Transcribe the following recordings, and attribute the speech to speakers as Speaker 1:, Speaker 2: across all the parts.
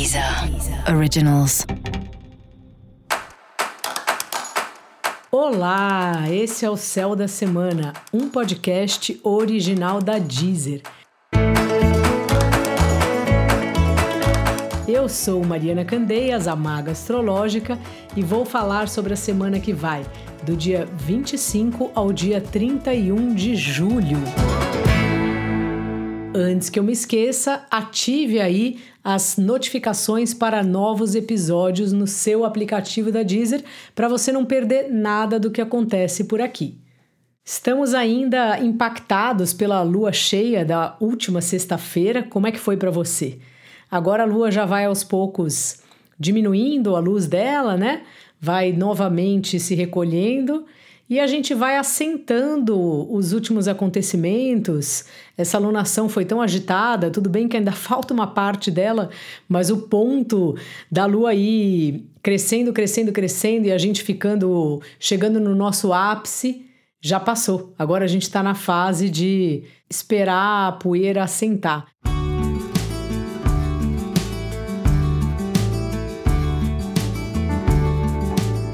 Speaker 1: Deezer Originals.
Speaker 2: Olá, esse é o Céu da Semana, um podcast original da Deezer. Eu sou Mariana Candeias, a maga astrológica, e vou falar sobre a semana que vai, do dia 25 ao dia 31 de julho. Antes que eu me esqueça, ative aí as notificações para novos episódios no seu aplicativo da Deezer para você não perder nada do que acontece por aqui. Estamos ainda impactados pela lua cheia da última sexta-feira. Como é que foi para você? Agora a lua já vai aos poucos diminuindo a luz dela, né? Vai novamente se recolhendo e a gente vai assentando os últimos acontecimentos. Essa alunação foi tão agitada, tudo bem que ainda falta uma parte dela, mas o ponto da lua aí crescendo, crescendo, crescendo e a gente ficando, chegando no nosso ápice, já passou. Agora a gente está na fase de esperar a poeira assentar.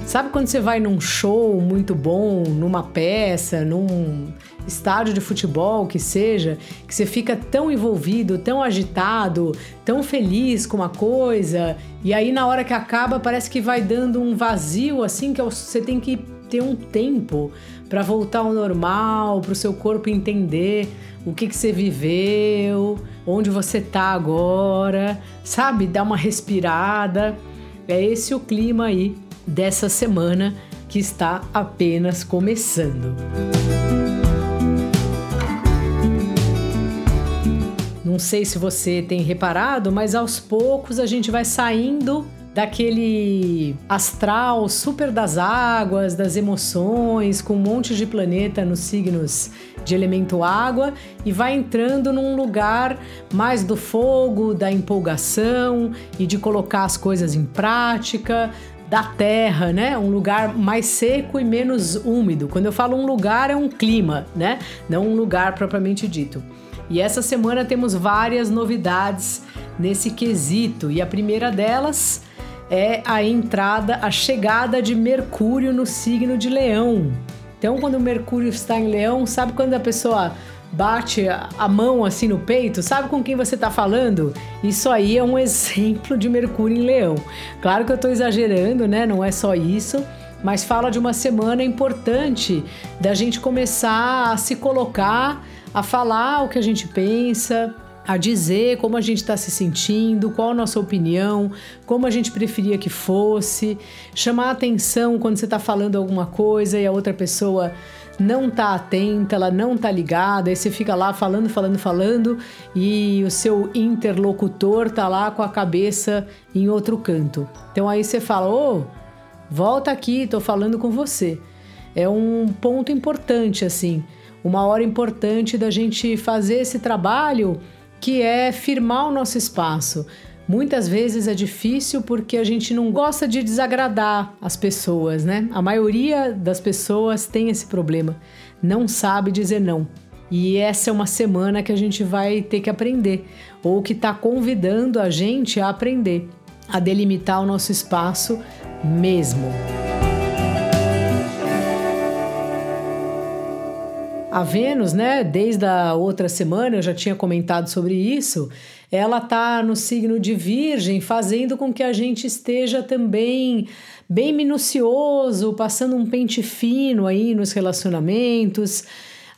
Speaker 2: Sabe quando você vai num show muito bom, numa peça, num estádio de futebol que seja, que você fica tão envolvido, tão agitado, tão feliz com uma coisa, e aí na hora que acaba parece que vai dando um vazio assim que você tem que ter um tempo para voltar ao normal, para o seu corpo entender o que, que você viveu, onde você tá agora, sabe? Dar uma respirada. É esse o clima aí dessa semana que está apenas começando. Não sei se você tem reparado, mas aos poucos a gente vai saindo daquele astral super das águas, das emoções, com um monte de planeta nos signos de elemento água e vai entrando num lugar mais do fogo, da empolgação e de colocar as coisas em prática, da terra, né? Um lugar mais seco e menos úmido. Quando eu falo um lugar, é um clima, né? Não um lugar propriamente dito. E essa semana temos várias novidades nesse quesito. E a primeira delas é a entrada, a chegada de Mercúrio no signo de Leão. Então, quando o Mercúrio está em Leão, sabe quando a pessoa bate a mão assim no peito, sabe com quem você está falando? Isso aí é um exemplo de Mercúrio em Leão. Claro que eu estou exagerando, né? Não é só isso, mas fala de uma semana importante da gente começar a se colocar, a falar o que a gente pensa, a dizer como a gente está se sentindo, qual a nossa opinião, como a gente preferia que fosse, chamar atenção quando você está falando alguma coisa e a outra pessoa não tá atenta, ela não tá ligada, aí você fica lá falando, falando, falando e o seu interlocutor tá lá com a cabeça em outro canto. Então aí você fala: "Ô, oh, volta aqui, tô falando com você". É um ponto importante assim, uma hora importante da gente fazer esse trabalho que é firmar o nosso espaço. Muitas vezes é difícil porque a gente não gosta de desagradar as pessoas, né? A maioria das pessoas tem esse problema, não sabe dizer não. E essa é uma semana que a gente vai ter que aprender, ou que está convidando a gente a aprender, a delimitar o nosso espaço mesmo. A Vênus, né, desde a outra semana eu já tinha comentado sobre isso, ela tá no signo de Virgem, fazendo com que a gente esteja também bem minucioso, passando um pente fino aí nos relacionamentos,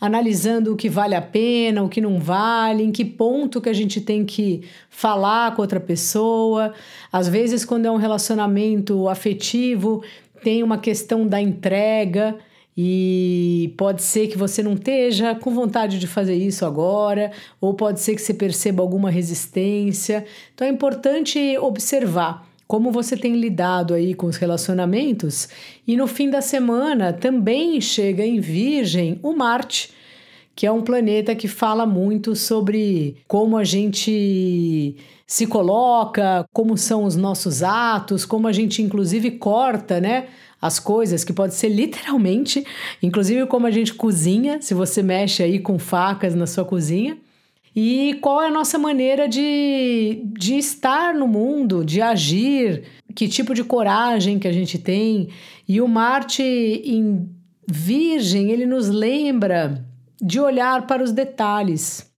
Speaker 2: analisando o que vale a pena, o que não vale, em que ponto que a gente tem que falar com outra pessoa. Às vezes, quando é um relacionamento afetivo, tem uma questão da entrega e pode ser que você não esteja com vontade de fazer isso agora, ou pode ser que você perceba alguma resistência. Então é importante observar como você tem lidado aí com os relacionamentos. E no fim da semana também chega em Virgem o Marte, que é um planeta que fala muito sobre como a gente se coloca, como são os nossos atos, como a gente inclusive corta, né? as coisas, que pode ser literalmente, inclusive como a gente cozinha, se você mexe aí com facas na sua cozinha. e qual é a nossa maneira de, de estar no mundo, de agir, que tipo de coragem que a gente tem. E o Marte em Virgem, ele nos lembra de olhar para os detalhes.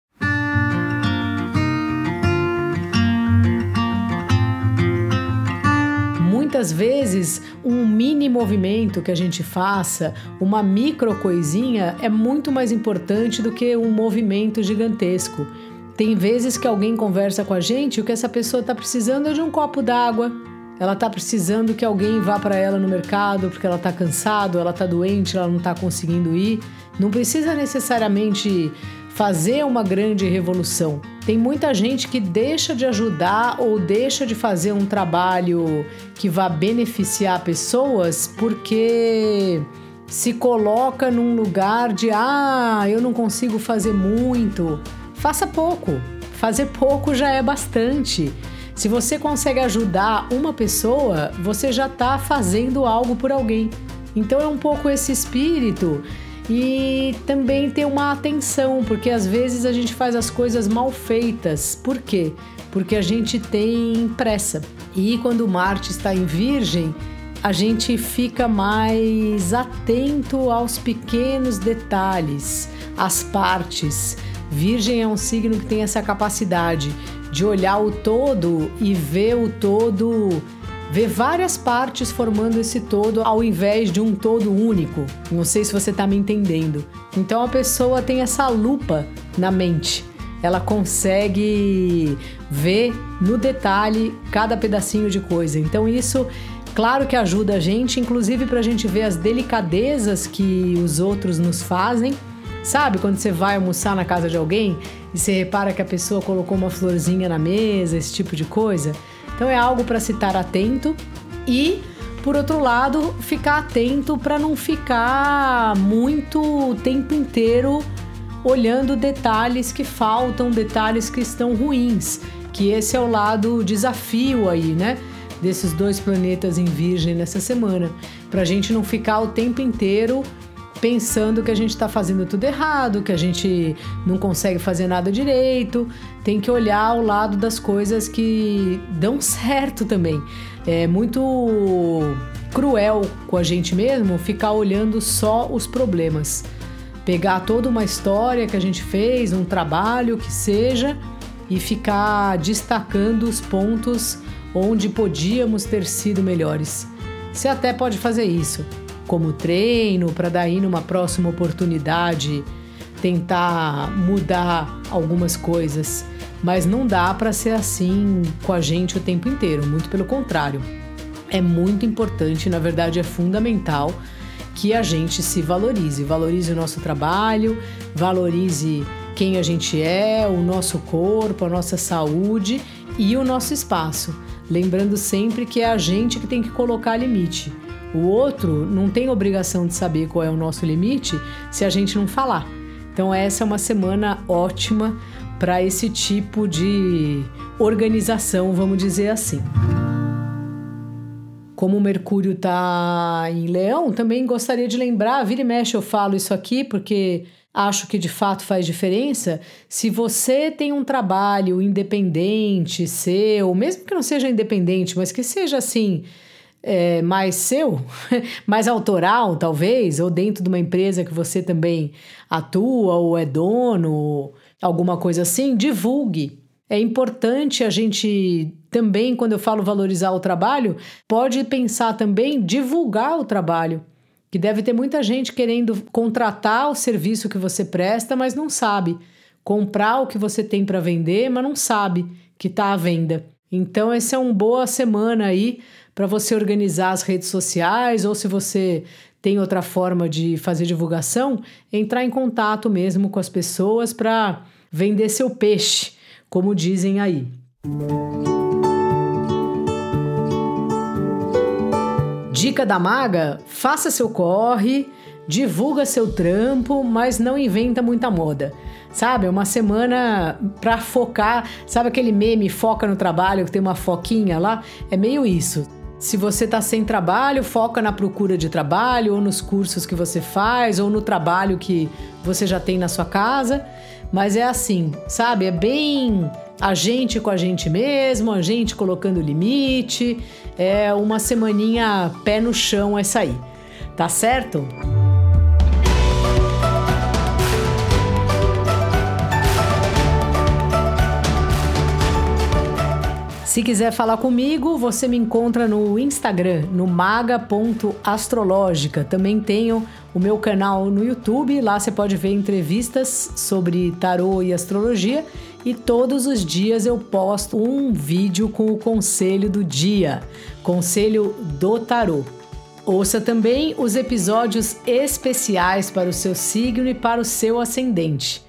Speaker 2: Muitas vezes, um mini movimento que a gente faça, uma micro coisinha, é muito mais importante do que um movimento gigantesco. Tem vezes que alguém conversa com a gente e o que essa pessoa está precisando é de um copo d'água, ela está precisando que alguém vá para ela no mercado porque ela está cansado, ela está doente, ela não está conseguindo ir. Não precisa necessariamente fazer uma grande revolução. Tem muita gente que deixa de ajudar ou deixa de fazer um trabalho que vá beneficiar pessoas porque se coloca num lugar de ah, eu não consigo fazer muito. Faça pouco. Fazer pouco já é bastante. Se você consegue ajudar uma pessoa, você já está fazendo algo por alguém. Então é um pouco esse espírito e também ter uma atenção, porque às vezes a gente faz as coisas mal feitas. Por quê? Porque a gente tem pressa. E quando Marte está em Virgem, a gente fica mais atento aos pequenos detalhes, às partes. Virgem é um signo que tem essa capacidade de olhar o todo e ver o todo, ver várias partes formando esse todo ao invés de um todo único. Não sei se você está me entendendo. Então a pessoa tem essa lupa na mente. Ela consegue ver no detalhe cada pedacinho de coisa. Então isso Claro que ajuda a gente, inclusive para a gente ver as delicadezas que os outros nos fazem. Sabe quando você vai almoçar na casa de alguém e você repara que a pessoa colocou uma florzinha na mesa, esse tipo de coisa. Então é algo para se estar atento e por outro lado, ficar atento para não ficar muito o tempo inteiro olhando detalhes que faltam, detalhes que estão ruins, que esse é o lado desafio aí, né? Desses dois planetas em Virgem nessa semana, para a gente não ficar o tempo inteiro pensando que a gente está fazendo tudo errado, que a gente não consegue fazer nada direito. Tem que olhar o lado das coisas que dão certo também. É muito cruel com a gente mesmo ficar olhando só os problemas. Pegar toda uma história que a gente fez, um trabalho que seja, e ficar destacando os pontos onde podíamos ter sido melhores. Você até pode fazer isso como treino, para daí numa próxima oportunidade tentar mudar algumas coisas. Mas não dá para ser assim com a gente o tempo inteiro, muito pelo contrário. É muito importante, na verdade é fundamental que a gente se valorize, valorize o nosso trabalho, valorize quem a gente é, o nosso corpo, a nossa saúde e o nosso espaço. Lembrando sempre que é a gente que tem que colocar limite. O outro não tem obrigação de saber qual é o nosso limite se a gente não falar. Então, essa é uma semana ótima para esse tipo de organização, vamos dizer assim. Como o Mercúrio está em Leão, também gostaria de lembrar, vira e mexe eu falo isso aqui porque acho que de fato faz diferença. Se você tem um trabalho independente, seu, mesmo que não seja independente, mas que seja assim, é, mais seu, mais autoral, talvez, ou dentro de uma empresa que você também atua ou é dono, alguma coisa assim, divulgue. É importante a gente também, quando eu falo valorizar o trabalho, pode pensar também divulgar o trabalho. Que deve ter muita gente querendo contratar o serviço que você presta, mas não sabe. Comprar o que você tem para vender, mas não sabe que está à venda. Então, essa é uma boa semana aí para você organizar as redes sociais ou se você tem outra forma de fazer divulgação, entrar em contato mesmo com as pessoas para vender seu peixe, como dizem aí. Dica da maga: faça seu corre, divulga seu trampo, mas não inventa muita moda. Sabe, é uma semana para focar. Sabe aquele meme foca no trabalho que tem uma foquinha lá? É meio isso. Se você está sem trabalho, foca na procura de trabalho, ou nos cursos que você faz, ou no trabalho que você já tem na sua casa. mas é assim, sabe? É bem a gente com a gente mesmo, a gente colocando limite. É uma semaninha pé no chão essa aí. Tá certo? Se quiser falar comigo, você me encontra no Instagram, no maga.astrológica. Também tenho o meu canal no YouTube, lá você pode ver entrevistas sobre tarô e astrologia. E todos os dias eu posto um vídeo com o conselho do dia, conselho do tarô. Ouça também os episódios especiais para o seu signo e para o seu ascendente.